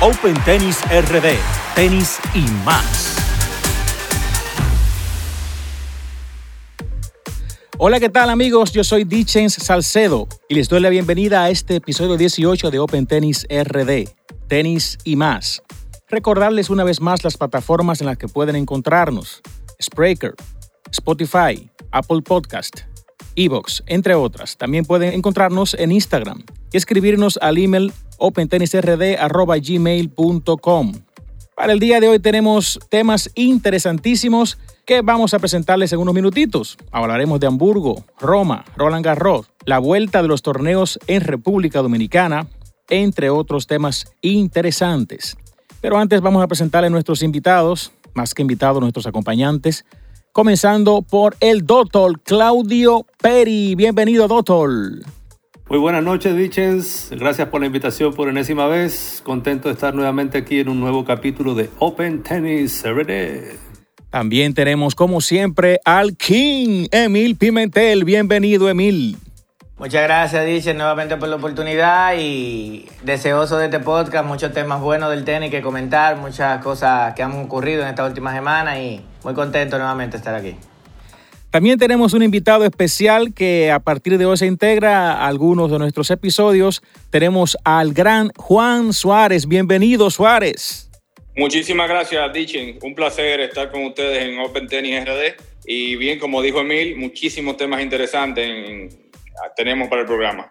Open Tennis RD, tenis y más. Hola, ¿qué tal amigos? Yo soy Dichens Salcedo y les doy la bienvenida a este episodio 18 de Open Tennis RD, tenis y más. Recordarles una vez más las plataformas en las que pueden encontrarnos. Spreaker, Spotify, Apple Podcast, Evox, entre otras. También pueden encontrarnos en Instagram y escribirnos al email opentennisrd.gmail.com. Para el día de hoy tenemos temas interesantísimos que vamos a presentarles en unos minutitos. Hablaremos de Hamburgo, Roma, Roland Garros, la vuelta de los torneos en República Dominicana, entre otros temas interesantes. Pero antes vamos a presentarles a nuestros invitados, más que invitados, nuestros acompañantes, comenzando por el doctor Claudio Peri. Bienvenido, doctor. Muy buenas noches, Dichens. Gracias por la invitación por enésima vez. Contento de estar nuevamente aquí en un nuevo capítulo de Open Tennis Everyday. También tenemos, como siempre, al King, Emil Pimentel. Bienvenido, Emil. Muchas gracias, Dichens, nuevamente por la oportunidad y deseoso de este podcast. Muchos temas buenos del tenis que comentar, muchas cosas que han ocurrido en esta última semana y muy contento nuevamente de estar aquí. También tenemos un invitado especial que a partir de hoy se integra a algunos de nuestros episodios. Tenemos al gran Juan Suárez. Bienvenido, Suárez. Muchísimas gracias, Dichen. Un placer estar con ustedes en Open Tennis RD. Y bien, como dijo Emil, muchísimos temas interesantes tenemos para el programa.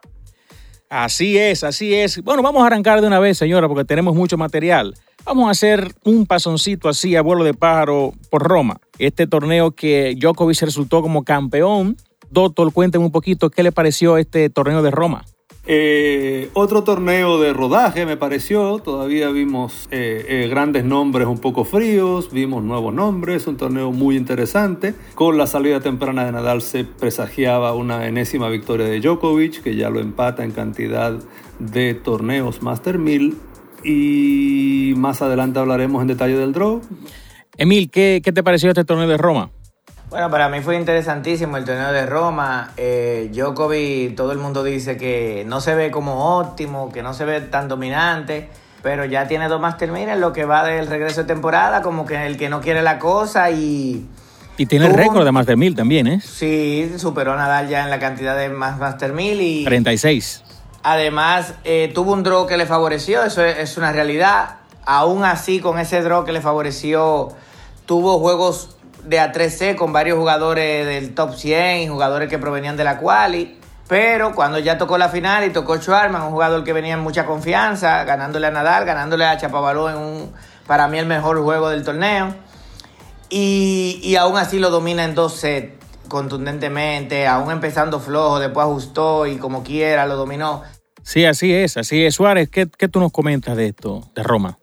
Así es, así es. Bueno, vamos a arrancar de una vez, señora, porque tenemos mucho material. Vamos a hacer un pasoncito así a vuelo de pájaro por Roma. Este torneo que Djokovic resultó como campeón. Doctor, cuénteme un poquito qué le pareció este torneo de Roma. Eh, otro torneo de rodaje me pareció, todavía vimos eh, eh, grandes nombres un poco fríos, vimos nuevos nombres, un torneo muy interesante. Con la salida temprana de Nadal se presagiaba una enésima victoria de Djokovic, que ya lo empata en cantidad de torneos Master 1000 y más adelante hablaremos en detalle del draw. Emil, ¿qué, qué te pareció este torneo de Roma? Bueno, para mí fue interesantísimo el torneo de Roma. Eh, Djokovic, todo el mundo dice que no se ve como óptimo, que no se ve tan dominante, pero ya tiene dos Master en lo que va del regreso de temporada, como que el que no quiere la cosa y... Y tiene el récord de Master 1000 también, ¿eh? Sí, superó a Nadal ya en la cantidad de más Master 1000 y... 36. Además, eh, tuvo un draw que le favoreció, eso es, una realidad. Aún así, con ese draw que le favoreció, tuvo juegos de A3C con varios jugadores del top 100 y jugadores que provenían de la quali. Pero cuando ya tocó la final y tocó Schwarman, un jugador que venía en mucha confianza, ganándole a Nadal, ganándole a Chapavaló en un, para mí, el mejor juego del torneo. Y, y aún así lo domina en dos sets contundentemente, aún empezando flojo, después ajustó y como quiera lo dominó. Sí, así es, así es. Suárez, ¿qué, ¿qué, tú nos comentas de esto, de Roma?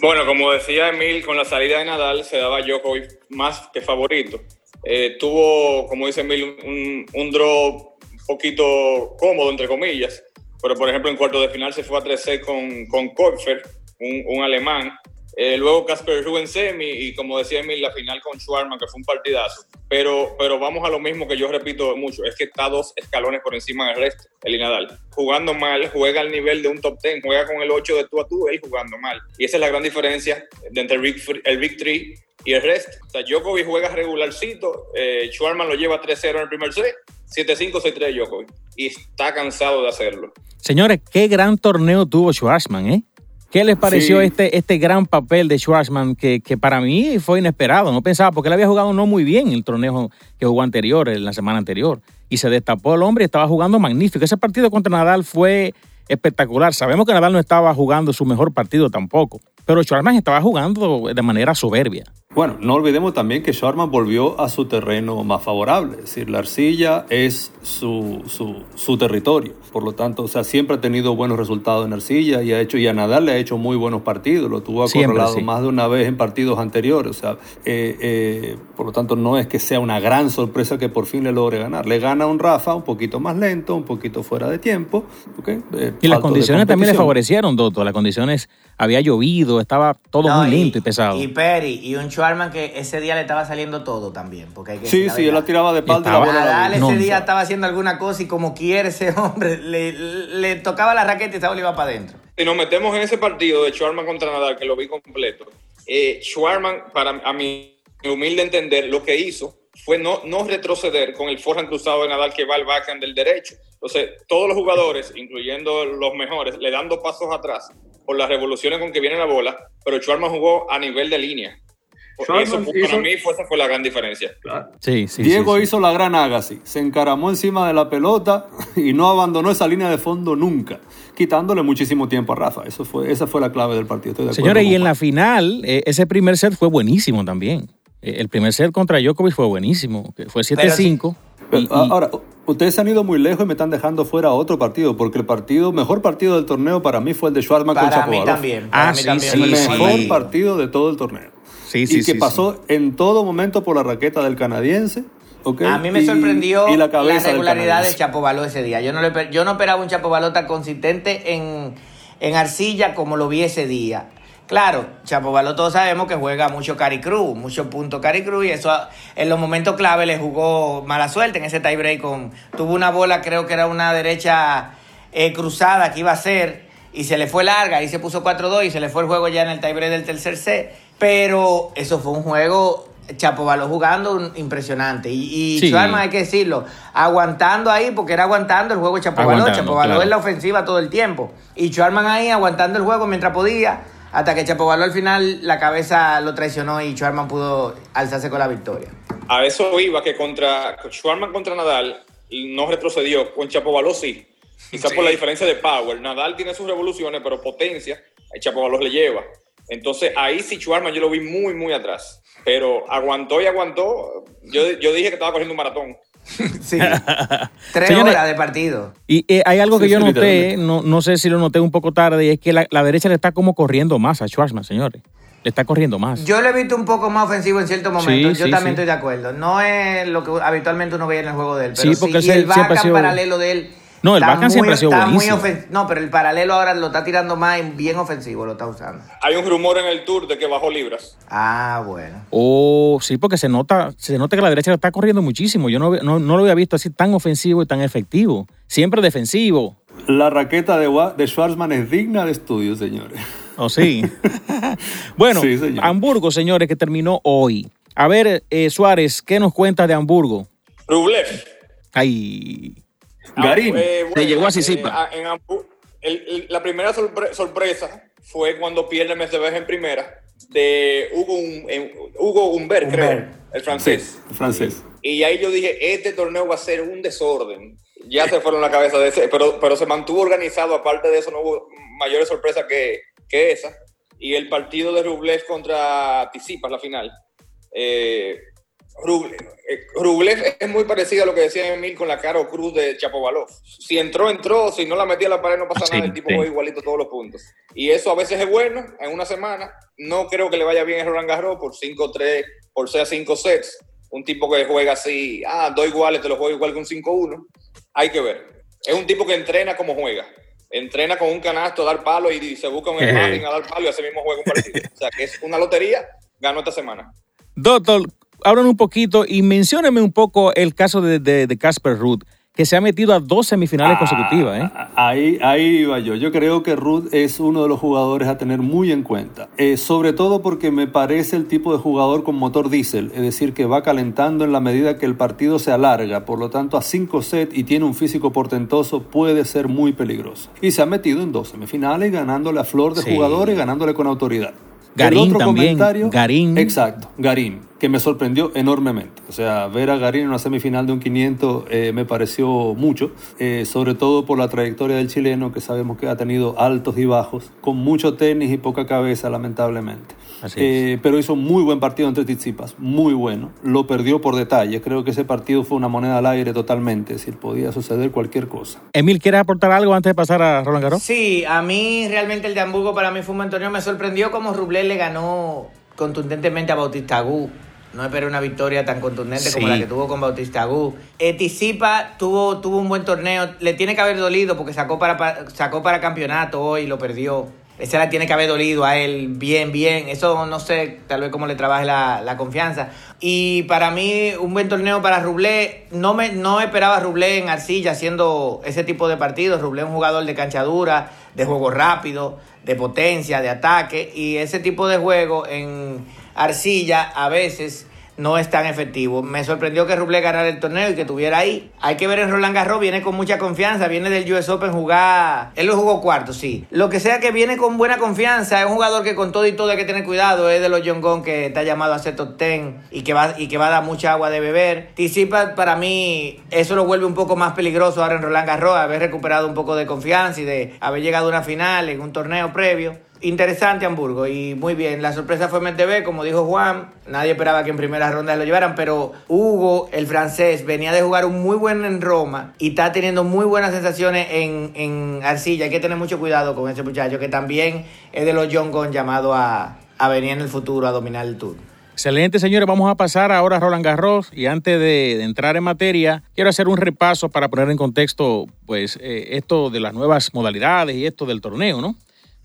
Bueno, como decía Emil, con la salida de Nadal se daba Djokovic más que favorito. Eh, tuvo, como dice Emil, un, un draw poquito cómodo, entre comillas. Pero, por ejemplo, en cuarto de final se fue a 3 con, con un, un alemán. Eh, luego Casper Ruben semi y como decía Emil, la final con Schwarman, que fue un partidazo. Pero, pero vamos a lo mismo que yo repito mucho, es que está dos escalones por encima del resto, el Nadal. Jugando mal, juega al nivel de un top 10, juega con el 8 de tú a tú, él jugando mal. Y esa es la gran diferencia entre el Big, Three y el resto. O sea, Djokovic juega regularcito, eh, Schwarman lo lleva 3-0 en el primer set, 7-5, 6-3 Djokovic. Y está cansado de hacerlo. Señores, qué gran torneo tuvo Schwarman, ¿eh? ¿Qué les pareció este, este gran papel de Schwarzman que, que, para mí fue inesperado? No pensaba, porque él había jugado no muy bien el torneo que jugó anterior, en la semana anterior. Y se destapó el hombre y estaba jugando magnífico. Ese partido contra Nadal fue espectacular. Sabemos que Nadal no estaba jugando su mejor partido tampoco, pero Schwarzman estaba jugando de manera soberbia. Bueno, no olvidemos también que Sharma volvió a su terreno más favorable, es decir, la arcilla es su, su, territorio, por lo tanto, o sea, siempre ha tenido buenos resultados en arcilla y ha hecho, y a Nadal le ha hecho muy buenos partidos, lo tuvo acorralado más de una vez en partidos anteriores, o sea, eh, eh, por lo tanto, no es que sea una gran sorpresa que por fin le logre ganar, le gana un Rafa un poquito más lento, un poquito fuera de tiempo, eh, y las condiciones también le favorecieron, Doto, las condiciones, había llovido, estaba todo muy lento y pesado. Y Perry, y un Schwarman que ese día le estaba saliendo todo también. Porque hay que sí, sí, él la tiraba de espalda. Estaba, Nadal ese día estaba haciendo alguna cosa y como quiere ese hombre, le, tocaba la raqueta y estaba iba para adentro. si nos metemos en ese partido de Schwarman contra Nadal, que lo vi completo, eh, Schwarman, para a mi humilde entender, lo que hizo fue no, no retroceder con el forehand cruzado de Nadal que va al backhand del derecho. Entonces, todos los jugadores, incluyendo los mejores, le dan dos pasos atrás por las revoluciones con que viene la bola, pero Schwarman jugó a nivel de línea. Eso, para mí fue, esa fue la gran diferencia. Sí, sí, Diego hizo la gran Agassi, se encaramó encima de la pelota y no abandonó esa línea de fondo nunca, quitándole muchísimo tiempo a Rafa. Eso fue, esa fue la clave del partido. Señores, y en la final, eh, ese primer set fue buenísimo también. Eh, el primer set contra Djokovic fue buenísimo, fue 7-5. Ahora, ustedes han ido muy lejos y me están dejando fuera otro partido, porque el partido, mejor partido del torneo para mí fue el de con Chapovalov. Para mí también. Para ah, mí también. el mejor partido de todo el torneo. Sí, sí, y que pasó en todo momento por la raqueta del canadiense. Okay, a mí me sorprendió la, regularidad de Chapovalov ese día. Yo no, le, yo no esperaba un Chapovalov tan consistente en, en arcilla como lo vi ese día. Claro, Chapovalov todos sabemos que juega mucho Cari Cruz, mucho punto Cari Cruz y eso en los momentos clave le jugó mala suerte en ese tiebreak con tuvo una bola, creo que era una derecha eh, cruzada que iba a ser y se le fue larga y se puso 4-2 y se le fue el juego ya en el tiebreak del tercer set, pero eso fue un juego Chapovalov jugando impresionante. Y, y hay que decirlo, aguantando ahí, porque era aguantando el juego Chapovalov. Chapovalov es la ofensiva todo el tiempo. Y Schwarman ahí aguantando el juego mientras podía. Hasta que Chapovalov al final la cabeza lo traicionó y Schwarman pudo alzarse con la victoria. A eso iba que contra Schwarman contra Nadal no retrocedió, con Chapovalov sí. Quizás por la diferencia de power. Nadal tiene sus revoluciones, pero potencia, Chapovalov le lleva. Entonces ahí sí Schwarman yo lo vi muy, muy atrás. Pero aguantó y aguantó. Yo, yo dije que estaba corriendo un maratón. sí. Tres horas de partido. Y eh, hay algo que yo noté, no, no, sé si lo noté un poco tarde, y es que la, derecha le está como corriendo más a Schwarzman, señores. Le está corriendo más. Yo lo he visto un poco más ofensivo en ciertos momentos. yo también estoy de acuerdo. No es lo que habitualmente uno veía en el juego de él. Pero sí, porque si el backup paralelo de él no, el backhand siempre ha sido buenísimo. no, pero el paralelo ahora lo está tirando más bien ofensivo, lo está usando. Hay un rumor en el tour de que bajó libras. Ah, bueno. Oh, sí, porque se nota, se nota que la derecha está corriendo muchísimo. Yo no, no, lo había visto así tan ofensivo y tan efectivo. Siempre defensivo. La raqueta de, de Schwarzman es digna de estudio, señores. Oh, sí. bueno, Hamburgo, señores, que terminó hoy. A ver, eh, Suárez, ¿qué nos cuenta de Hamburgo? Rublev. Ay. Garín, eh, se llegó a Sisipa. Eh, la primera sorpresa fue cuando pierde Mercedes en primera de Hugo, Hugo Humbert, creo, el francés. francés. Y ahí yo dije, este torneo va a ser un desorden. Ya se fueron la cabeza de ese, pero, pero se mantuvo organizado. Aparte de eso, no hubo mayores sorpresas que, que esa. Y el partido de Rublev contra Tisipas, la final. Eh, Rublev es muy parecido a lo que decía Emil con la cara o cruz de Chapovalov. Si entró, entró. Si no la metía a la pared, no pasa nada. El tipo juega igualito todos los puntos. Y eso a veces es bueno en una semana. No creo que le vaya bien a Roland Garros por 5-3, por sea 5 sets. Un tipo que juega así, ah, dos iguales, te lo juego igual que un 5-1. Hay que ver. Es un tipo que entrena como juega. Entrena con un canasto a dar palo y se busca un sparring a dar palo y así mismo juega un partido. O sea que es una lotería. Ganó esta semana. Doctor, hablan un poquito y mencióneme un poco el caso de Casper Ruth que se ha metido a dos semifinales ah, consecutivas. ¿eh? Ahí, ahí iba yo. Yo creo que Ruth es uno de los jugadores a tener muy en cuenta. Eh, sobre todo porque me parece el tipo de jugador con motor diésel, es decir, que va calentando en la medida que el partido se alarga. Por lo tanto, a cinco sets y tiene un físico portentoso, puede ser muy peligroso. Y se ha metido en dos semifinales, ganándole a flor de jugadores, ganándole con autoridad. Garín también. Garín. Exacto, Garín, que me sorprendió enormemente. O sea, ver a Garín en una semifinal de un 500 eh, me pareció mucho, eh, sobre todo por la trayectoria del chileno, que sabemos que ha tenido altos y bajos, con mucho tenis y poca cabeza, lamentablemente. Eh, pero hizo un muy buen partido entre Tizipas, muy bueno. Lo perdió por detalle. Creo que ese partido fue una moneda al aire totalmente, es decir, podía suceder cualquier cosa. Emil, ¿quieres aportar algo antes de pasar a Roland Garros? Sí, a mí realmente el de Hamburgo para mí fue un buen torneo. Me sorprendió cómo Rublé le ganó contundentemente a Bautista Agut. No esperé una victoria tan contundente como la que tuvo con Bautista Agut. Etisipa tuvo, tuvo un buen torneo. Le tiene que haber dolido porque sacó para, sacó para campeonato hoy y lo perdió. Esa la tiene que haber dolido a él bien, bien. Eso no sé, tal vez cómo le trabaje la, confianza. Y para mí, un buen torneo para Rublé. No me no esperaba Rublé en Arcilla haciendo ese tipo de partidos. Rublé es un jugador de cancha dura, de juego rápido, de potencia, de ataque. Y ese tipo de juego en Arcilla a veces no es tan efectivo. Me sorprendió que Ruble ganara el torneo y que estuviera ahí. Hay que ver en Roland Garros, viene con mucha confianza, viene del US Open jugar. Él lo jugó cuarto, sí. Lo que sea que viene con buena confianza, es un jugador que con todo y todo hay que tener cuidado. Es de los John Gong que está llamado a ser top 10 y que va, y que va a dar mucha agua de beber. Tisipa, para mí, eso lo vuelve un poco más peligroso ahora en Roland Garros, haber recuperado un poco de confianza y de haber llegado a una final en un torneo previo. Interesante Hamburgo y muy bien. La sorpresa fue MTV, como dijo Juan. Nadie esperaba que en primera ronda lo llevaran, pero Hugo, el francés, venía de jugar un muy buen en Roma y está teniendo muy buenas sensaciones en, en Arcilla. Hay que tener mucho cuidado con ese muchacho que también es de los John Gong llamado a, a venir en el futuro a dominar el tour. Excelente, señores. Vamos a pasar ahora a Roland Garros y antes de, de, entrar en materia, quiero hacer un repaso para poner en contexto, pues, eh, esto de las nuevas modalidades y esto del torneo, ¿no?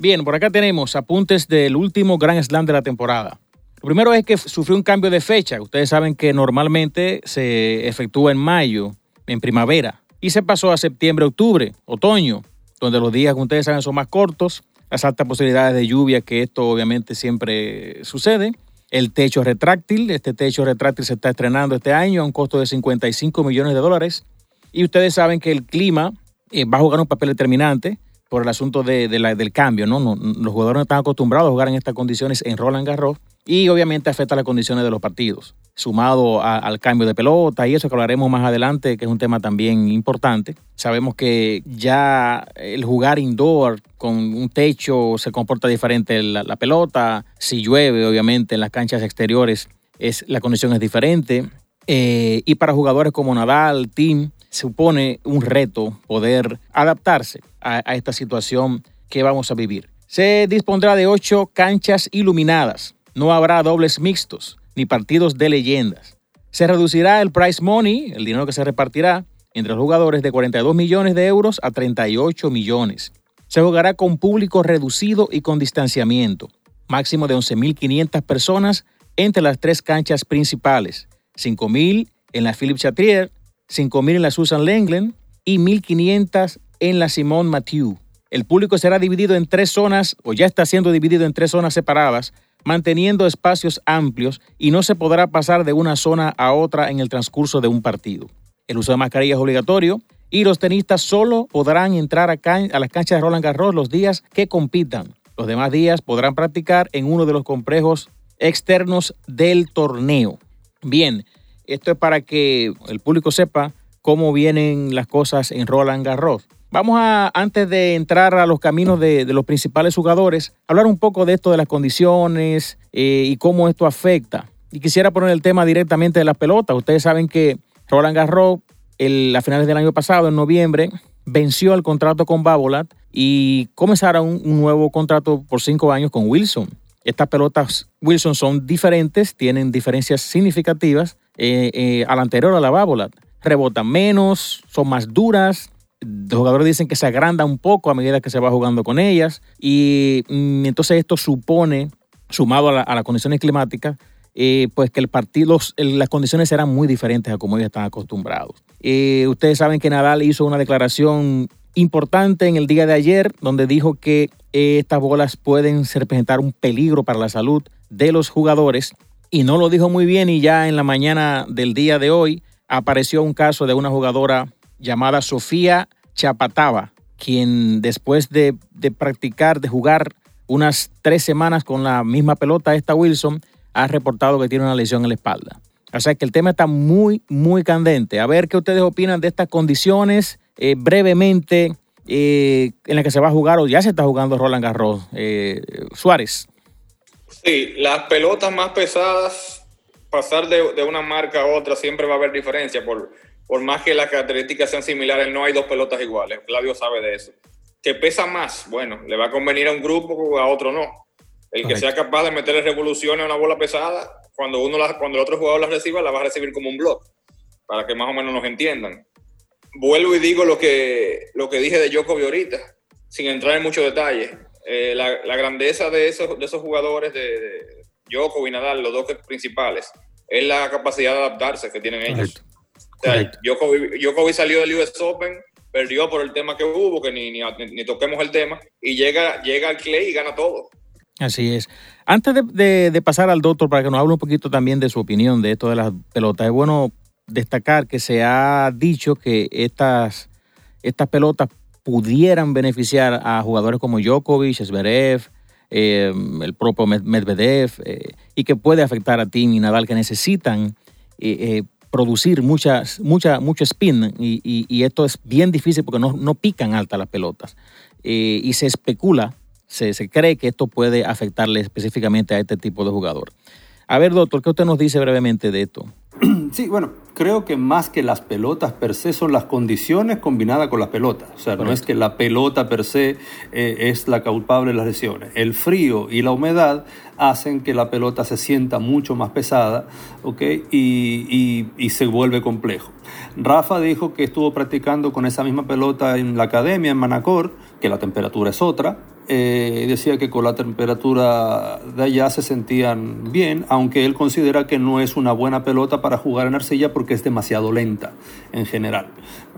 Bien, por acá tenemos apuntes del último Grand Slam de la temporada. Lo primero es que sufrió un cambio de fecha. Ustedes saben que normalmente se efectúa en mayo, en primavera, y se pasó a septiembre, octubre, otoño, donde los días, como ustedes saben, son más cortos, las altas posibilidades de lluvia, que esto obviamente siempre sucede. El techo retráctil, este techo retráctil se está estrenando este año a un costo de 55 millones de dólares. Y ustedes saben que el clima eh, va a jugar un papel determinante por el asunto de, del cambio, ¿no? Los jugadores no están acostumbrados a jugar en estas condiciones en Roland Garros y obviamente afecta las condiciones de los partidos, sumado al cambio de pelota y eso que hablaremos más adelante, que es un tema también importante. Sabemos que ya el jugar indoor con un techo se comporta diferente la, la pelota, si llueve obviamente en las canchas exteriores es, la condición es diferente. Eh, y para jugadores como Nadal, Tim, supone un reto poder adaptarse a, esta situación que vamos a vivir. Se dispondrá de ocho canchas iluminadas. No habrá dobles mixtos ni partidos de leyendas. Se reducirá el prize money, el dinero que se repartirá entre los jugadores, de 42 millones de euros a 38 millones. Se jugará con público reducido y con distanciamiento, máximo de 11.500 personas entre las tres canchas principales, 5.000 en la Philippe Chatrier, 5.000 en la Susan Lenglen y 1.500 en la Simone Mathieu. El público será dividido en tres zonas, o ya está siendo dividido en tres zonas separadas, manteniendo espacios amplios y no se podrá pasar de una zona a otra en el transcurso de un partido. El uso de mascarilla es obligatorio y los tenistas solo podrán entrar a, a las canchas de Roland Garros los días que compitan. Los demás días podrán practicar en uno de los complejos externos del torneo. Bien, esto es para que el público sepa cómo vienen las cosas en Roland Garros. Vamos a, antes de entrar a los caminos de, los principales jugadores, hablar un poco de esto de las condiciones eh, y cómo esto afecta. Y quisiera poner el tema directamente de las pelotas. Ustedes saben que Roland Garros, el, a finales del año pasado, en noviembre, venció el contrato con Babolat y comenzará un, un nuevo contrato por cinco años con Wilson. Estas pelotas Wilson son diferentes, tienen diferencias significativas eh, eh, a la anterior, a la Babolat. Rebotan menos, son más duras. Los jugadores dicen que se agranda un poco a medida que se va jugando con ellas. Y mm, entonces esto supone, sumado a, la, las condiciones climáticas, eh, pues que el partido, las condiciones serán muy diferentes a como ellos están acostumbrados. Eh, ustedes saben que Nadal hizo una declaración importante en el día de ayer, donde dijo que estas bolas pueden representar un peligro para la salud de los jugadores. Y no lo dijo muy bien y ya en la mañana del día de hoy apareció un caso de una jugadora llamada Sofía Chapatava, quien después de, de practicar, de jugar unas tres semanas con la misma pelota, esta Wilson, ha reportado que tiene una lesión en la espalda. O sea que el tema está muy, muy candente. A ver qué ustedes opinan de estas condiciones. Eh, brevemente, eh, en la que se va a jugar o ya se está jugando Roland Garros. Eh, Suárez. Sí, las pelotas más pesadas, pasar de, de, una marca a otra siempre va a haber diferencia. Por, por más que las características sean similares, no hay dos pelotas iguales. Claudio sabe de eso. Que pesa más, bueno, le va a convenir a un grupo o a otro no. El que sea capaz de meterle revoluciones a una bola pesada, cuando, uno la, cuando el otro jugador la reciba, la va a recibir como un block, para que más o menos nos entiendan. Vuelvo y digo lo que, lo que dije de Djokovic ahorita, sin entrar en muchos detalles. Eh, la, grandeza de esos, de esos jugadores de, de Djokovic y Nadal, los dos principales, es la capacidad de adaptarse que tienen ellos. Djokovic, salió del US Open, perdió por el tema que hubo, que ni, ni, toquemos el tema, y llega, llega al Clay y gana todo. Así es. Antes de, pasar al doctor, para que nos hable un poquito también de su opinión de esto de las pelotas, es bueno destacar que se ha dicho que estas, estas pelotas pudieran beneficiar a jugadores como Djokovic, Zverev, eh, el propio Medvedev, eh, y que puede afectar a Tim y Nadal que necesitan eh, producir muchas, mucha, mucho spin y, esto es bien difícil porque no, no pican alta las pelotas. y se especula, se, se cree que esto puede afectarle específicamente a este tipo de jugador. A ver, doctor, ¿qué usted nos dice brevemente de esto? Sí, bueno, creo que más que las pelotas per se son las condiciones combinadas con las pelotas. O sea, no es que la pelota per se eh, es la culpable de las lesiones. El frío y la humedad hacen que la pelota se sienta mucho más pesada ¿ok? y, y se vuelve complejo. Rafa dijo que estuvo practicando con esa misma pelota en la academia, en Manacor, que la temperatura es otra, eh, decía que con la temperatura de allá se sentían bien, aunque él considera que no es una buena pelota para jugar en arcilla porque es demasiado lenta en general.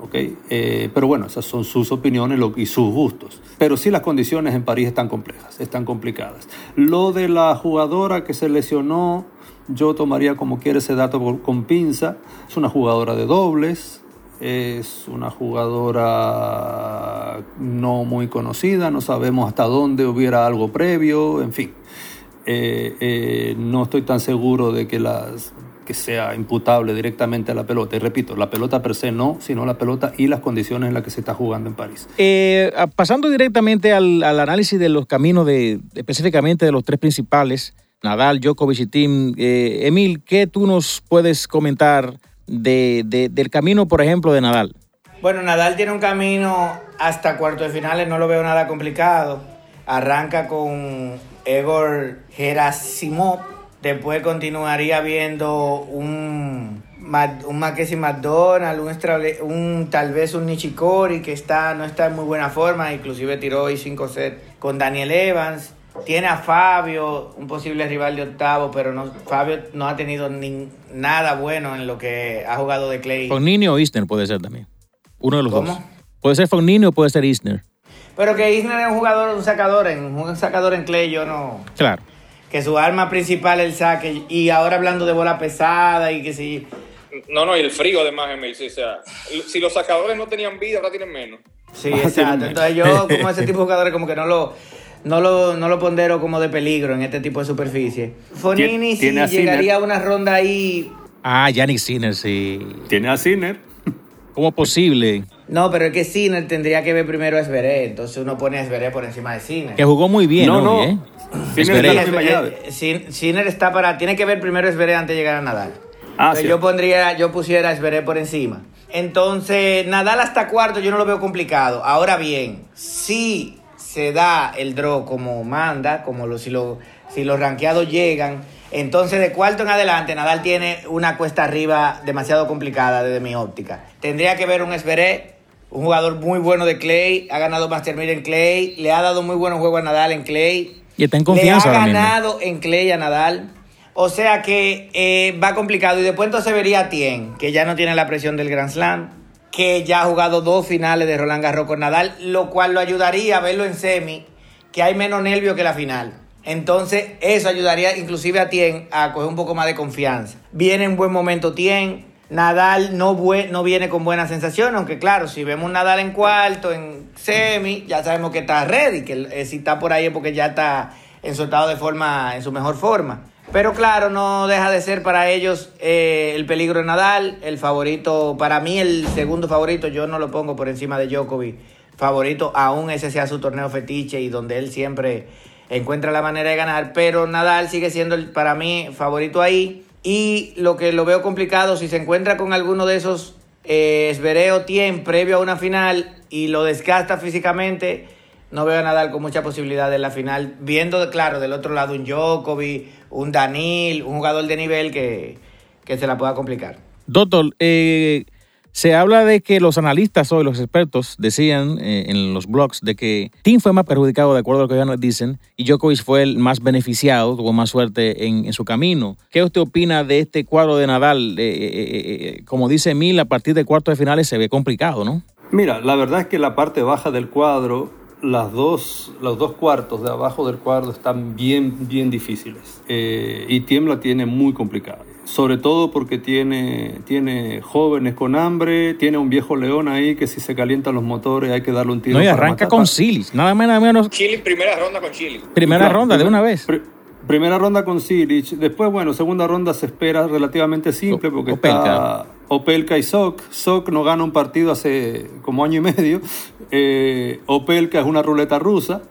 ¿okay? Eh, pero bueno, esas son sus opiniones y sus gustos. Pero sí las condiciones en París están complejas, están complicadas. Lo de la jugadora que se lesionó, yo tomaría como quiere ese dato con pinza. Es una jugadora de dobles, es una jugadora no muy conocida, no sabemos hasta dónde hubiera algo previo, en fin. Eh, eh, no estoy tan seguro de que, las, que sea imputable directamente a la pelota. Y repito, la pelota per se no, sino la pelota y las condiciones en las que se está jugando en París. Eh, pasando directamente al, análisis de los caminos de, específicamente de los tres principales, Nadal, Djokovic y Tim. Emil, ¿qué tú nos puedes comentar? de, del camino, por ejemplo, de Nadal? Bueno, Nadal tiene un camino hasta cuartos de finales, no lo veo nada complicado. Arranca con Egor Gerasimov, después continuaría viendo un, un Mackenzie McDonald, un, un, tal vez un Nishikori que está, no está en muy buena forma, inclusive tiró hoy 5 sets con Daniel Evans. Tiene a Fabio, un posible rival de octavo, pero no, Fabio no ha tenido ni, nada bueno en lo que ha jugado de Clay. Fognini o Isner puede ser también. Uno de los ¿Cómo? dos. Puede ser Fognini o puede ser Isner. Pero que Isner es un jugador, un sacador, en, un sacador en Clay, yo no. Claro. Que su arma principal es el saque. Y ahora hablando de bola pesada y que si. No, no, y el frío además, Emil. o sea, si los sacadores no tenían vida, ahora tienen menos. Sí, exacto. Entonces yo, como ese tipo de jugadores, como que no lo no lo, no lo pondero como de peligro en este tipo de superficie. Fonini sí llegaría a una ronda ahí. Ah, Yannick Sinner, sí. Tiene a Sinner. ¿Cómo posible? No, pero es que Sinner tendría que ver primero a Esveré, entonces uno pone a Esveré por encima de Sinner. Que jugó muy bien, ¿no? no. ¿Eh? Sinner, está para. Tiene que ver primero a Esveré antes de llegar a Nadal. Ah, yo pondría, yo pusiera a Esveré por encima. Entonces, Nadal hasta cuarto yo no lo veo complicado. Ahora bien, sí se da el draw como manda, como lo, si, lo, si los ranqueados llegan, entonces de cuarto en adelante Nadal tiene una cuesta arriba demasiado complicada desde mi óptica. Tendría que ver un Esveré, un jugador muy bueno de Clay, ha ganado Master en Clay, le ha dado muy buenos juegos a Nadal en Clay. Y está en confianza. Le ha ganado en Clay a Nadal. O sea que eh, va complicado. Y después entonces vería a Tien, que ya no tiene la presión del Grand Slam que ya ha jugado dos finales de Roland Garros con Nadal, lo cual lo ayudaría a verlo en semi, que hay menos nervio que la final. Entonces, eso ayudaría inclusive a Tien a coger un poco más de confianza. Viene en buen momento Tien. Nadal no, no viene con buena sensación, aunque claro, si vemos Nadal en cuarto, en semi, ya sabemos que está ready, que eh, si está por ahí es porque ya está en su estado de forma, en su mejor forma. Pero claro, no deja de ser para ellos eh, el peligro de Nadal, el favorito, para mí el segundo favorito, yo no lo pongo por encima de Djokovic, favorito, aún ese sea su torneo fetiche y donde él siempre encuentra la manera de ganar, pero Nadal sigue siendo el, para mí favorito ahí. Y lo que lo veo complicado, si se encuentra con alguno de esos eh, Esvereo Tien previo a una final y lo desgasta físicamente, no veo a Nadal con mucha posibilidad en la final, viendo, claro, del otro lado un Djokovic, un Danil, un jugador de nivel que, se la pueda complicar. Doctor, eh, Se habla de que los analistas hoy, los expertos, decían eh, en los blogs de que Tim fue más perjudicado de acuerdo a lo que ellos dicen y Djokovic fue el más beneficiado, tuvo más suerte en, su camino. ¿Qué usted opina de este cuadro de Nadal? Eh, eh, como dice Mil, a partir de cuartos de finales se ve complicado, ¿no? Mira, la verdad es que la parte baja del cuadro las dos, los dos cuartos de abajo del cuadro están bien, bien difíciles. y Tiembla tiene muy complicado sobre todo porque tiene, tiene jóvenes con hambre, tiene un viejo león ahí que si se calientan los motores hay que darle un tiro. No, y arranca con Silis, nada menos, nada menos. Chile, primera ronda con Chile. Primera ronda, de una vez. primera ronda con Silich, después, bueno, segunda ronda se espera relativamente simple porque está Opelka y Sok. Sok no gana un partido hace como año y medio. Eh, Opelka es una ruleta rusa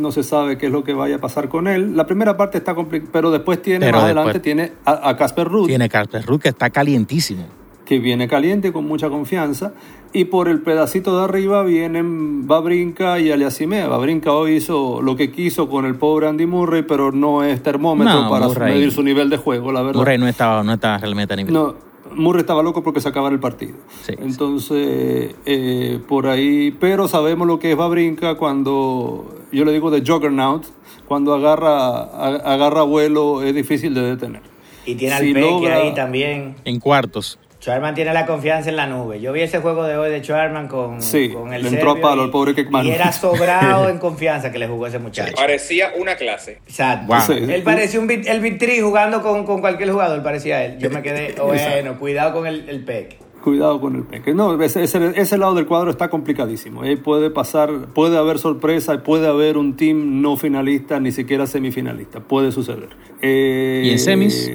no se sabe qué es lo que vaya a pasar con él. La primera parte está complicada, pero después tiene, más adelante tiene a Casper Ruth. Tiene Casper Ruth que está calientísimo. Que viene caliente con mucha confianza. Y por el pedacito de arriba vienen Babrinka y Aliasimea. Babrinka hoy hizo lo que quiso con el pobre Andy Murray, pero no es termómetro para medir su nivel de juego, la verdad. Murray no estaba, no estaba realmente a nivel. No, Murray estaba loco porque se acabara el partido. Entonces, eh, por ahí, pero sabemos lo que es Babrinka cuando, yo le digo de Juggernaut, cuando agarra, agarra vuelo es difícil de detener. Y tiene al Peque ahí también. En cuartos. Schwarman tiene la confianza en la nube. Yo vi ese juego de hoy de Schwarman con, sí, con el le entró a palo el pobre Y era sobrado en confianza que le jugó ese muchacho. Parecía una clase. Exacto. Él parecía un, el Vitri jugando con, con, cualquier jugador, parecía él. Yo me quedé, bueno, cuidado con el, el peque. Cuidado con el peque. No, ese, ese, lado del cuadro está complicadísimo. Eh, puede pasar, puede haber sorpresa, puede haber un team no finalista, ni siquiera semifinalista. Puede suceder. Eh, ¿Y en semis?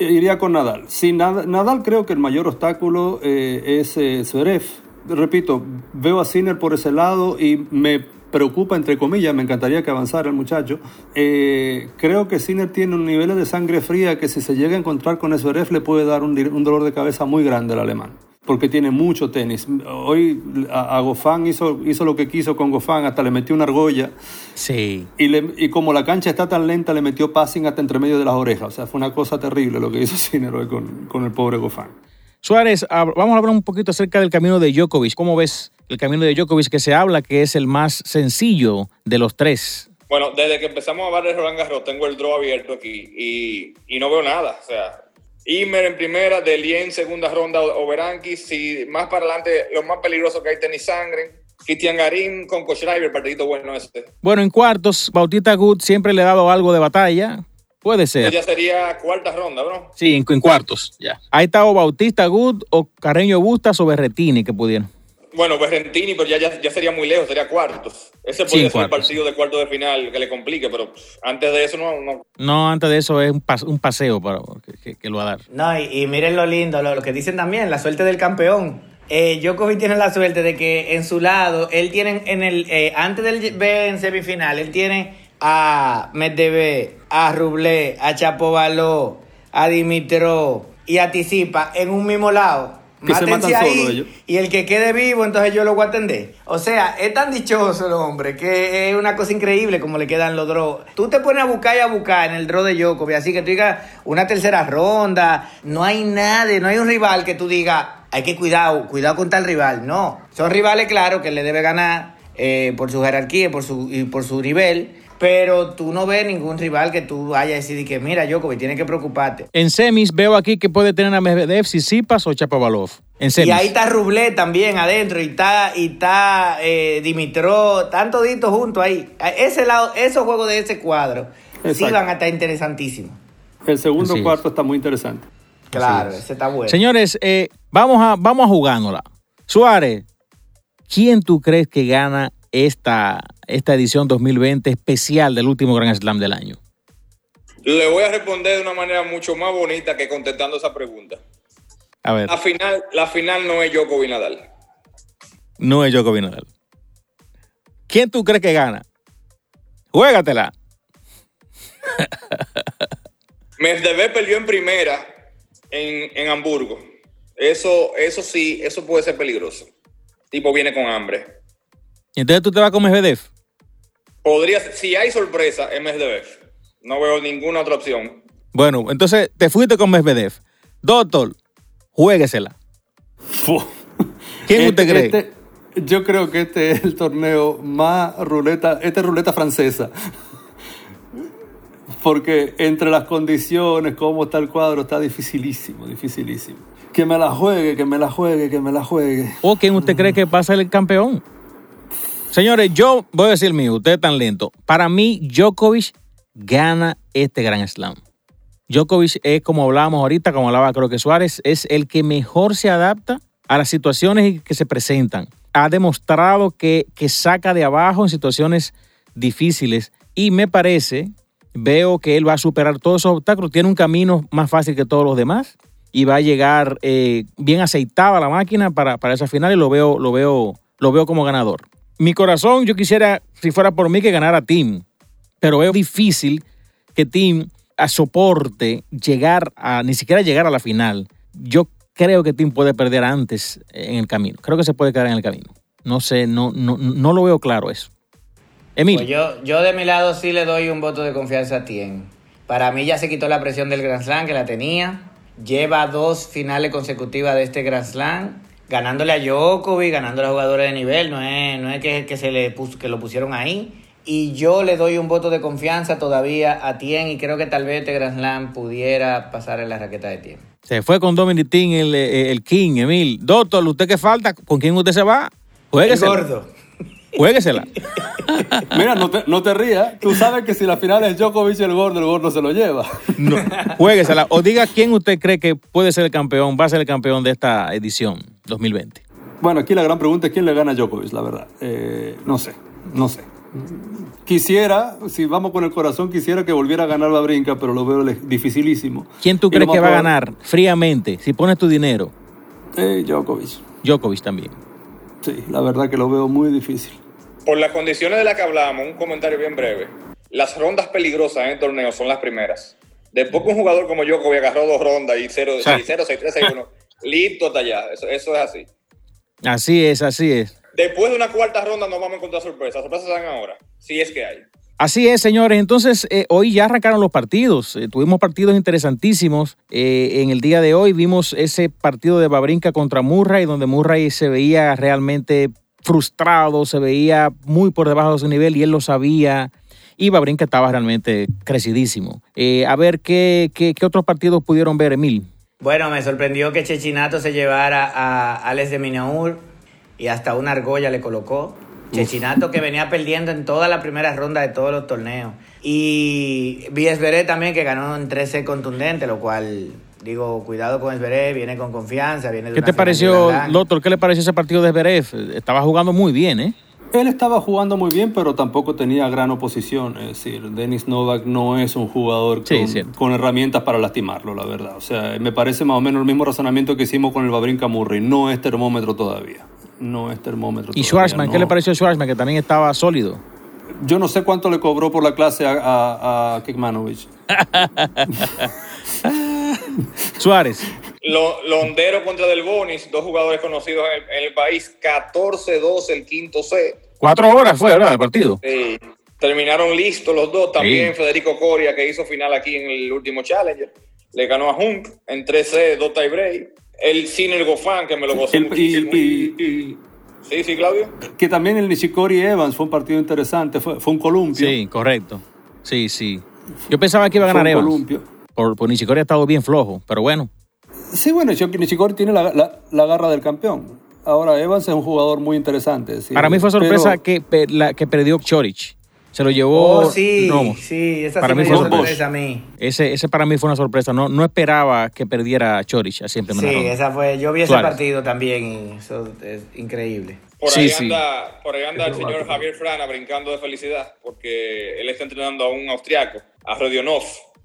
Iría con Nadal. Sí, Nadal, creo que el mayor obstáculo eh, es eh, Zverev. Repito, veo a Sinner por ese lado y me preocupa, entre comillas, me encantaría que avanzara el muchacho. Eh, creo que Sinner tiene un nivel de sangre fría que si se llega a encontrar con Zverev le puede dar un dolor de cabeza muy grande al alemán porque tiene mucho tenis. Hoy a, Gofán hizo, hizo lo que quiso con Gofán, hasta le metió una argolla. Sí. Y, y como la cancha está tan lenta, le metió passing hasta entre medio de las orejas. O sea, fue una cosa terrible lo que hizo Sinner hoy con, con el pobre Gofán. Suárez, vamos a hablar un poquito acerca del camino de Djokovic. ¿Cómo ves el camino de Djokovic que se habla que es el más sencillo de los tres? Bueno, desde que empezamos a hablar de Roland Garros, tengo el draw abierto aquí y, y no veo nada. O sea, Imer en primera, Delien en segunda ronda, Oberanki, si más para adelante, lo más peligroso que hay, tenis sangre. Cristian Garín con el partidito bueno este. Bueno, en cuartos, Bautista Good siempre le ha dado algo de batalla. Puede ser. Ya sería cuarta ronda, ¿no? Sí, en, cuartos, ya. Ahí está o Bautista Good o Carreño Bustas o Berretini que pudieron. Bueno, Berretini, pero ya, ya, sería muy lejos, sería cuartos. Ese puede ser el partido de cuarto de final que le complique, pero antes de eso no. No, antes de eso es un, paseo para, que, lo va a dar. No, y, miren lo lindo, lo, que dicen también, la suerte del campeón. Eh, Djokovic tiene la suerte de que en su lado, él tiene en el. Eh, antes del B en semifinal, él tiene a Medvedev, a Rublé, a Chapovalov, a Dimitrov y a Tisipa en un mismo lado que se matan ahí, ellos. Y el que quede vivo, entonces yo lo voy a atender. O sea, es tan dichoso el hombre que es una cosa increíble como le quedan los draws. Tú te pones a buscar y a buscar en el draw de Djokovic, así que tú digas una tercera ronda, no hay nadie, no hay un rival que tú digas, hay que cuidar, cuidado con tal rival. No, son rivales, claro, que le debe ganar eh, por su jerarquía por su, y por su nivel pero tú no ves ningún rival que tú vayas a decir que mira, Djokovic, tienes que preocuparte. En semis veo aquí que puede tener a Medvedev, Sipas o Chapovalov. En semis. Y ahí está Rublé también adentro y está, y está eh, Dimitrov, están toditos juntos ahí. Ese lado, esos juegos de ese cuadro sí van a estar interesantísimos. El segundo cuarto está muy interesante. Claro, ese está bueno. Señores, eh, vamos, a, vamos a jugándola. Suárez, ¿quién tú crees que gana esta, esta edición 2020 especial del último Grand Slam del año? Le voy a responder de una manera mucho más bonita que contestando esa pregunta. A ver. La final, la final no es Djokovic Nadal. No es Djokovic Nadal. ¿Quién tú crees que gana? Juégatela. Medvedev perdió en primera en, en Hamburgo. Eso, eso sí, eso puede ser peligroso. Tipo viene con hambre. ¿Y entonces tú te vas con Medvedev? Podría si hay sorpresa, es Medvedev. No veo ninguna otra opción. Bueno, entonces te fuiste con Medvedev. Doctor, juéguesela. ¿Quién usted cree? Este, yo creo que este es el torneo más ruleta, este es ruleta francesa. Porque entre las condiciones, cómo está el cuadro, está dificilísimo, dificilísimo. Que me la juegue, que me la juegue, que me la juegue. ¿O quién usted cree que pasa el campeón? Señores, yo voy a decir mío, usted es tan lento. Para mí, Djokovic gana este Gran Slam. Djokovic es como hablábamos ahorita, como hablaba creo que Suárez, es el que mejor se adapta a las situaciones que se presentan. Ha demostrado que, que saca de abajo en situaciones difíciles y me parece, veo que él va a superar todos esos obstáculos, tiene un camino más fácil que todos los demás y va a llegar eh, bien aceitada la máquina para, para esa final y lo veo, lo, veo, lo veo como ganador mi corazón, yo quisiera, si fuera por mí, que ganara Team. Pero es difícil que Team soporte llegar a, ni siquiera llegar a la final. Yo creo que Team puede perder antes en el camino. Creo que se puede quedar en el camino. No sé, no, no, no lo veo claro eso. Emil. Pues yo, yo de mi lado sí le doy un voto de confianza a Tien. Para mí ya se quitó la presión del Grand Slam que la tenía. Lleva dos finales consecutivas de este Grand Slam ganándole a Djokovic, ganándole a jugadores de nivel, no es, no es que, que, se le que lo pusieron ahí. Y yo le doy un voto de confianza todavía a Tien y creo que tal vez este Grand Slam pudiera pasar en la raqueta de Tien. Se fue con Dominic Tien el, el, King, Emil. Doctor, ¿usted qué falta? ¿Con quién usted se va? Jueguesela. El gordo. Jueguesela. Mira, no te, no te, rías. Tú sabes que si la final es Djokovic y el gordo, el gordo se lo lleva. No, jueguesela. O diga quién usted cree que puede ser el campeón, va a ser el campeón de esta edición 2020. Bueno, aquí la gran pregunta es quién le gana a Djokovic, la verdad. Eh, no sé, no sé. Quisiera, si vamos con el corazón, quisiera que volviera a ganar la brinca, pero lo veo dificilísimo. ¿Quién tú crees que va a ganar fríamente, si pones tu dinero? Eh, Djokovic. Djokovic también. Sí, la verdad que lo veo muy difícil. Por las condiciones de las que hablábamos, un comentario bien breve. Las rondas peligrosas en el torneo son las primeras. Después que un jugador como Djokovic agarró dos rondas y 0, 6, 0, 6, 3, 6, 1, listo hasta allá. Eso, eso es así. Así es, así es. Después de una cuarta ronda nos vamos a encontrar sorpresas. Sorpresas dan ahora, si es que hay. Así es, señores. Entonces, eh, hoy ya arrancaron los partidos. Eh, tuvimos partidos interesantísimos. Eh, en el día de hoy vimos ese partido de Babrinca contra Murray, donde Murray se veía realmente frustrado, se veía muy por debajo de su nivel y él lo sabía. Y Babrinca estaba realmente crecidísimo. a ver, ¿qué, qué, qué otros partidos pudieron ver, Emil? Bueno, me sorprendió que Chechinato se llevara a Alex de Minaur y hasta una argolla le colocó. Chechinato que venía perdiendo en toda la primera ronda de todos los torneos. Y vi Esberé también que ganó en 13 contundente, lo cual digo, cuidado con Esberé, viene con confianza, viene de ¿Qué te pareció, doctor? ¿Qué le pareció ese partido de Esberé? Estaba jugando muy bien, ¿eh? Él estaba jugando muy bien, pero tampoco tenía gran oposición. Es decir, Denis Novak no es un jugador con, herramientas para lastimarlo, la verdad. O sea, me parece más o menos el mismo razonamiento que hicimos con el Babrinka Murray. No es termómetro todavía. No es termómetro ¿Y Schwarzman? ¿Qué le pareció a Schwarzman, que también estaba sólido? Yo no sé cuánto le cobró por la clase a, a, a Kekmanovic. Suárez. Londero contra Del Bonis, dos jugadores conocidos en el, país, 14-2 el quinto set. Cuatro horas fue, ¿verdad? El partido. Sí. Terminaron listos los dos. También Federico Coria, que hizo final aquí en el último Challenger. Le ganó a Hunk en 3C, dos tiebreak. El Ciner Gofán, que me lo gozó muchísimo. sí, sí, Claudio. Que también el Nishikori Evans fue un partido interesante. Fue, fue un columpio. Sí, correcto. Sí, sí. Yo pensaba que iba a ganar Evans. Columpio. Por, por Nishikori ha estado bien flojo, pero bueno. Sí, bueno, Nishikori tiene la, la, garra del campeón. Ahora, Evans es un jugador muy interesante. Para mí fue sorpresa que, la, que perdió Chorich. Se lo llevó. Oh, sí, sí, esa para mí fue sorpresa a mí. Ese, ese para mí fue una sorpresa. No, no esperaba que perdiera Chorich así en Sí, esa fue. Yo vi ese partido también y eso es increíble. Por ahí, anda, por ahí anda el señor Javier Frana brincando de felicidad porque él está entrenando a un austriaco, a Rodionov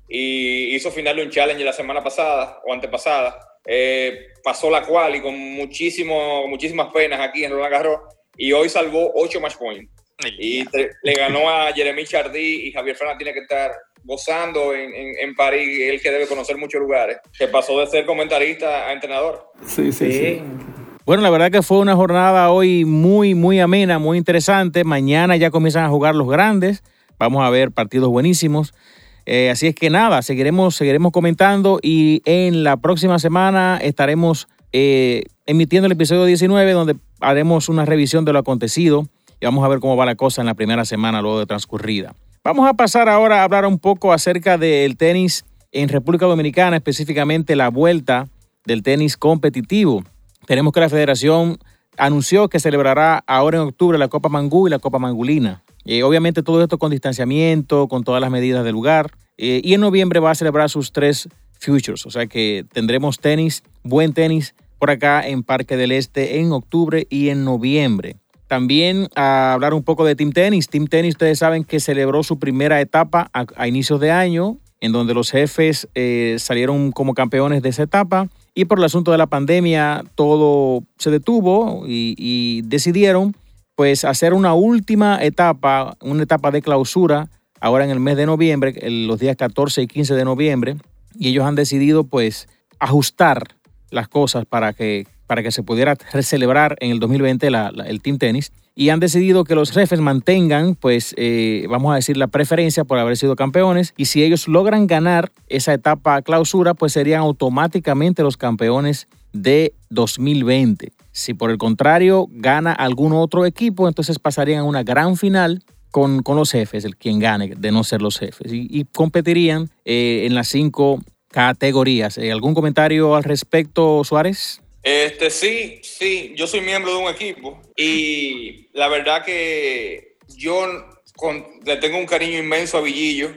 y hizo final de un challenge la semana pasada o antepasada. Eh, pasó la cual y con muchísimo, muchísimas penas aquí en Roland Garros y hoy salvó 8 match points. Y le ganó a Jeremy Chardí y Javier Fernández tiene que estar gozando en, en, París, él que debe conocer muchos lugares, que pasó de ser comentarista a entrenador. Sí, sí, sí. Bueno, la verdad que fue una jornada hoy muy, muy amena, muy interesante. Mañana ya comienzan a jugar los grandes. Vamos a ver partidos buenísimos. Eh, así es que nada, seguiremos, seguiremos comentando y en la próxima semana estaremos eh, emitiendo el episodio 19 donde haremos una revisión de lo acontecido vamos a ver cómo va la cosa en la primera semana luego de transcurrida. Vamos a pasar ahora a hablar un poco acerca del tenis en República Dominicana, específicamente la vuelta del tenis competitivo. Tenemos que la federación anunció que celebrará ahora en octubre la Copa Mangú y la Copa Mangulina. Eh, obviamente todo esto con distanciamiento, con todas las medidas del lugar. Eh, y en noviembre va a celebrar sus tres Futures, o sea que tendremos tenis, buen tenis por acá en Parque del Este en octubre y en noviembre. También a hablar un poco de Team Tennis. Team Tennis, ustedes saben que celebró su primera etapa a, inicios de año, en donde los jefes eh, salieron como campeones de esa etapa. Y por el asunto de la pandemia, todo se detuvo y, decidieron pues hacer una última etapa, una etapa de clausura, ahora en el mes de noviembre, los días 14 y 15 de noviembre, y ellos han decidido pues ajustar las cosas para que, para que se pudiera celebrar en el 2020 el Team Tennis y han decidido que los jefes mantengan, pues, eh, vamos a decir, la preferencia por haber sido campeones. Y si ellos logran ganar esa etapa clausura, pues serían automáticamente los campeones de 2020. Si por el contrario gana algún otro equipo, entonces pasarían a una gran final con, los jefes, el quien gane de no ser los jefes. Y, competirían eh, en las cinco categorías. Eh, ¿Algún comentario al respecto, Suárez? Este, sí, sí, yo soy miembro de un equipo y la verdad que yo le tengo un cariño inmenso a Villillo.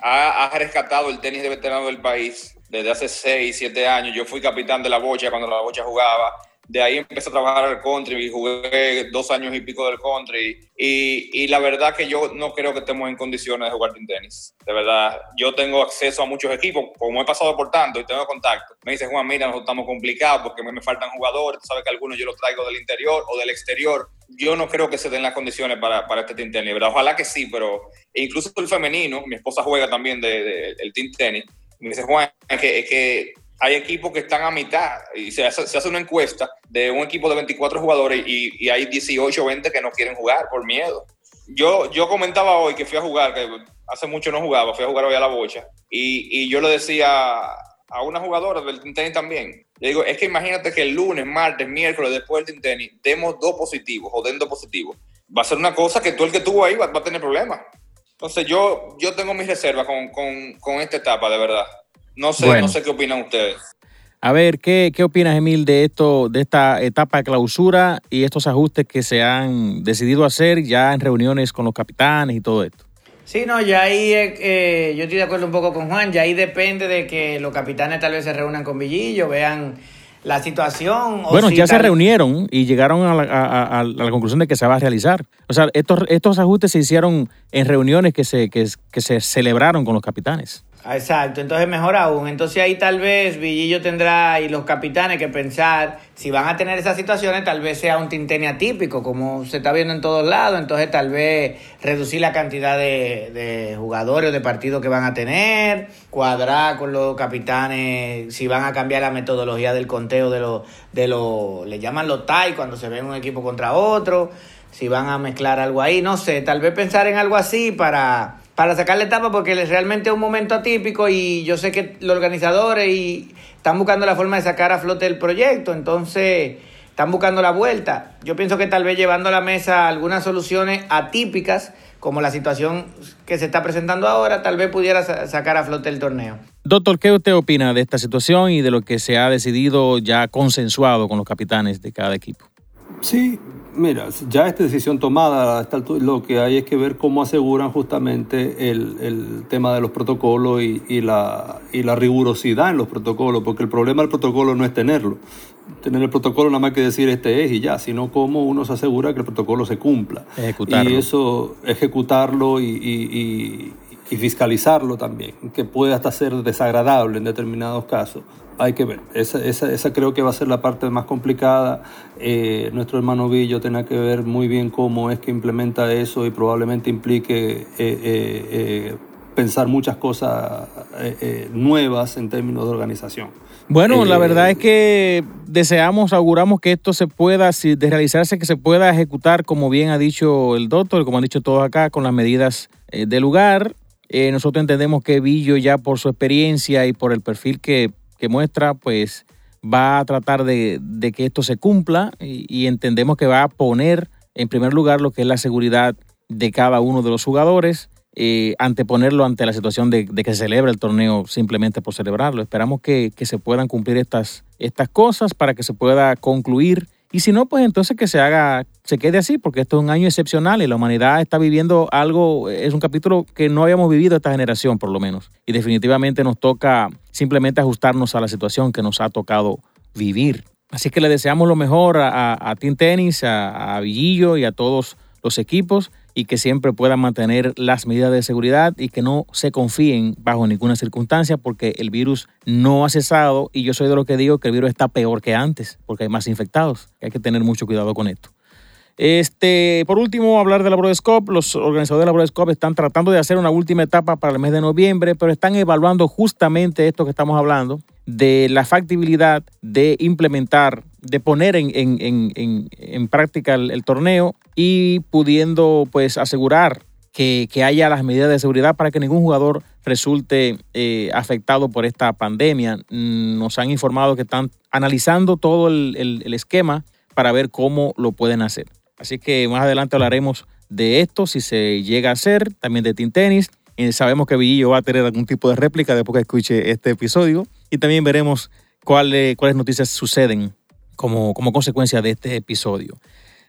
Ha, ha, rescatado el tenis de veterano del país desde hace 6, 7 años. Yo fui capitán de la bocha cuando la bocha jugaba de ahí empecé a trabajar al country y jugué dos años y pico del country. Y, la verdad que yo no creo que estemos en condiciones de jugar tenis. De verdad, yo tengo acceso a muchos equipos, como he pasado por tanto y tengo contacto. Me dice Juan, mira, nosotros estamos complicados porque me, me faltan jugadores. Tú sabes que algunos yo los traigo del interior o del exterior. Yo no creo que se den las condiciones para, para este team tenis. Ojalá que sí, pero incluso el femenino, mi esposa juega también del de, el team tenis. Me dice Juan, que, que hay equipos que están a mitad y se hace, una encuesta de un equipo de 24 jugadores y, hay 18 o 20 que no quieren jugar por miedo. Yo, yo comentaba hoy que fui a jugar, que hace mucho no jugaba, fui a jugar hoy a la bocha y, y yo le decía a una jugadora del tenis también, le digo, es que imagínate que el lunes, martes, miércoles, después del tenis, demos dos positivos o den dos positivos. Va a ser una cosa que tú el que estuvo ahí va, va a tener problemas. Entonces yo, yo tengo mis reservas con, con, con esta etapa, de verdad. No sé, no sé qué opinan ustedes. A ver, ¿qué, ¿qué opinas, Emil, de esto, de esta etapa de clausura y estos ajustes que se han decidido hacer ya en reuniones con los capitanes y todo esto? Sí, no, ya ahí eh, yo estoy de acuerdo un poco con Juan, ya ahí depende de que los capitanes tal vez se reúnan con Villillo, vean la situación. bueno, ya se reunieron y llegaron a la, a la, conclusión de que se va a realizar. O sea, estos, estos ajustes se hicieron en reuniones que se, que, que se celebraron con los capitanes. Exacto, entonces mejor aún. Entonces ahí tal vez Villillo tendrá y los capitanes que pensar si van a tener esas situaciones, tal vez sea un tintene atípico, como se está viendo en todos lados. Entonces tal vez reducir la cantidad de, de jugadores o de partidos que van a tener, cuadrar con los capitanes si van a cambiar la metodología del conteo de los, de los, le llaman los TAI cuando se ven un equipo contra otro, si van a mezclar algo ahí, no sé, tal vez pensar en algo así para para sacar la etapa porque realmente es un momento atípico y yo sé que los organizadores y están buscando la forma de sacar a flote el proyecto, entonces están buscando la vuelta. Yo pienso que tal vez llevando a la mesa algunas soluciones atípicas, como la situación que se está presentando ahora, tal vez pudiera sacar a flote el torneo. Doctor, ¿qué usted opina de esta situación y de lo que se ha decidido ya consensuado con los capitanes de cada equipo? Sí, Mira, ya esta decisión tomada, lo que hay es que ver cómo aseguran justamente el, el tema de los protocolos y, y, la, y la rigurosidad en los protocolos, porque el problema del protocolo no es tenerlo. Tener el protocolo nada más que decir este es y ya, sino cómo uno se asegura que el protocolo se cumpla. Ejecutarlo. Y eso, ejecutarlo y, y, y fiscalizarlo también, que puede hasta ser desagradable en determinados casos hay que ver. Esa, esa, esa, creo que va a ser la parte más complicada. Eh, nuestro hermano Villo tendrá que ver muy bien cómo es que implementa eso y probablemente implique eh, eh, pensar muchas cosas nuevas en términos de organización. Bueno, la verdad es que deseamos, auguramos que esto se pueda, si de realizarse, que se pueda ejecutar como bien ha dicho el doctor, como han dicho todos acá, con las medidas de lugar. nosotros entendemos que Villo ya por su experiencia y por el perfil que que muestra, pues va a tratar de, que esto se cumpla y, entendemos que va a poner en primer lugar lo que es la seguridad de cada uno de los jugadores, eh, anteponerlo ante la situación de, que se celebra el torneo simplemente por celebrarlo. Esperamos que, que, se puedan cumplir estas, estas cosas para que se pueda concluir y si no, pues entonces que se haga, se quede así, porque esto es un año excepcional y la humanidad está viviendo algo, es un capítulo que no habíamos vivido esta generación, por lo menos. Y definitivamente nos toca simplemente ajustarnos a la situación que nos ha tocado vivir. Así que le deseamos lo mejor a, a, Team Tennis, a, a Villillo y a todos los equipos y que siempre puedan mantener las medidas de seguridad y que no se confíen bajo ninguna circunstancia porque el virus no ha cesado y yo soy de los que digo que el virus está peor que antes porque hay más infectados. Hay que tener mucho cuidado con esto. Este, por último, hablar de la Brodescope. Los organizadores de la Brodescope están tratando de hacer una última etapa para el mes de noviembre, pero están evaluando justamente esto que estamos hablando, de la factibilidad de implementar, de poner en, práctica el, torneo y pudiendo pues asegurar que, haya las medidas de seguridad para que ningún jugador resulte eh, afectado por esta pandemia. Nos han informado que están analizando todo el, esquema para ver cómo lo pueden hacer. Así que más adelante hablaremos de esto, si se llega a hacer, también de Tennis. Y sabemos que Villillo va a tener algún tipo de réplica después que escuche este episodio. Y también veremos cuáles, cuáles noticias suceden como, como consecuencia de este episodio.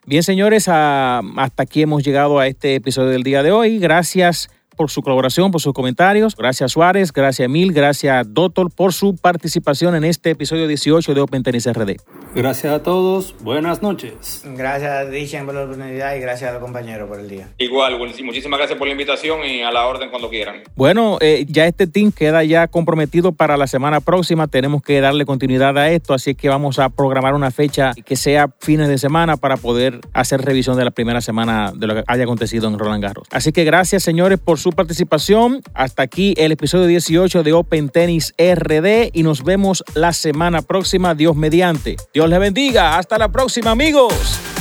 Bien, señores, hasta aquí hemos llegado a este episodio del día de hoy. Gracias por su colaboración, por sus comentarios. Gracias Suárez, gracias Emil, gracias Doctor por su participación en este episodio 18 de Open Tennis RD. Gracias a todos, buenas noches. Gracias Dishen por la oportunidad y gracias a los compañeros por el día. Igual, muchísimas gracias por la invitación y a la orden cuando quieran. Bueno, eh, ya este team queda ya comprometido para la semana próxima, tenemos que darle continuidad a esto, así que vamos a programar una fecha que sea fines de semana para poder hacer revisión de la primera semana de lo que haya acontecido en Roland Garros. Así que gracias señores por su participación. Hasta aquí el episodio 18 de Open Tennis RD y nos vemos la semana próxima, Dios mediante. Dios les bendiga. Hasta la próxima, amigos.